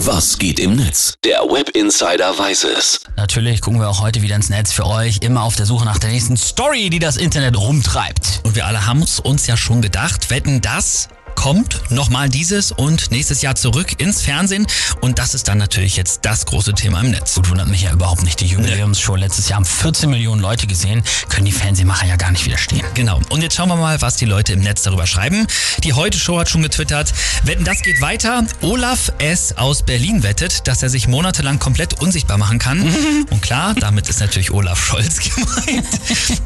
Was geht im Netz? Der Web Insider weiß es. Natürlich gucken wir auch heute wieder ins Netz für euch, immer auf der Suche nach der nächsten Story, die das Internet rumtreibt. Und wir alle haben es uns ja schon gedacht, wetten das kommt nochmal dieses und nächstes Jahr zurück ins Fernsehen. Und das ist dann natürlich jetzt das große Thema im Netz. Gut, wundert mich ja überhaupt nicht. Die Jubiläumsshow letztes Jahr haben 14 Millionen Leute gesehen, können die Fernsehmacher ja gar nicht widerstehen. Genau. Und jetzt schauen wir mal, was die Leute im Netz darüber schreiben. Die Heute-Show hat schon getwittert, wetten, das geht weiter. Olaf S. aus Berlin wettet, dass er sich monatelang komplett unsichtbar machen kann. Und klar, damit ist natürlich Olaf Scholz gemeint.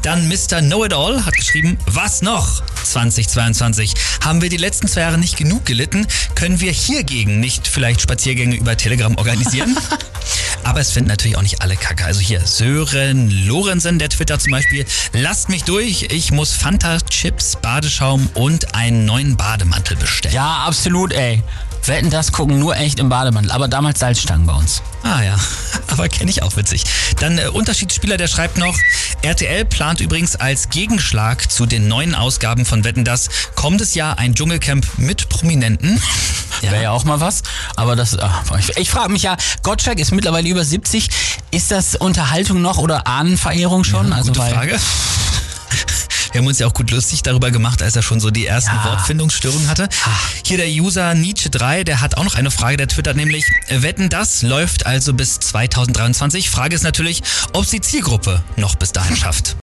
Dann Mr. Know-It-All hat geschrieben, was noch? 2022 haben wir die letzten zwei Jahre nicht genug gelitten. Können wir hiergegen nicht vielleicht Spaziergänge über Telegram organisieren? Aber es finden natürlich auch nicht alle Kacke. Also hier Sören Lorenzen, der Twitter zum Beispiel. Lasst mich durch, ich muss Fanta, Chips, Badeschaum und einen neuen Bademantel bestellen. Ja, absolut, ey. Wetten, das gucken nur echt im Bademantel, aber damals Salzstangen bei uns. Ah ja, aber kenne ich auch witzig. Dann äh, Unterschiedsspieler, der schreibt noch, RTL plant übrigens als Gegenschlag zu den neuen Ausgaben von Wetten das kommendes Jahr ein Dschungelcamp mit Prominenten. Ja. Wäre ja auch mal was. Aber das, ach, ich, ich frage mich ja, Gottschalk ist mittlerweile über 70. Ist das Unterhaltung noch oder Ahnenverehrung schon? Ja, also gute Frage. Wir haben uns ja auch gut lustig darüber gemacht, als er schon so die ersten Ja. Wortfindungsstörungen hatte. Hier der User Nietzsche3, der hat auch noch eine Frage, der twittert nämlich, äh, wetten das läuft also bis 2023. Frage ist natürlich, ob es die Zielgruppe noch bis dahin schafft.